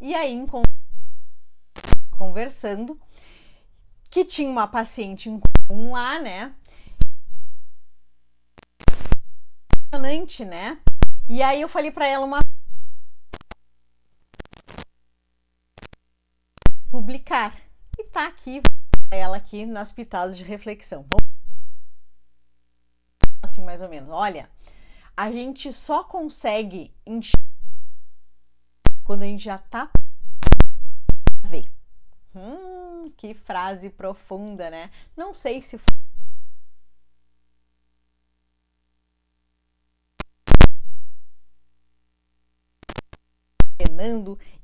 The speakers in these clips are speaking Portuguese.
e aí conversando que tinha uma paciente em comum lá, né? Impressionante, né? E aí eu falei para ela uma publicar e tá aqui ela aqui nas pitadas de reflexão. Assim mais ou menos. Olha, a gente só consegue enxergar quando a gente já tá ver. Hum, que frase profunda, né? Não sei se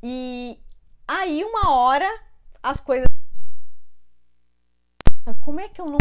e aí uma hora as coisas como é que eu não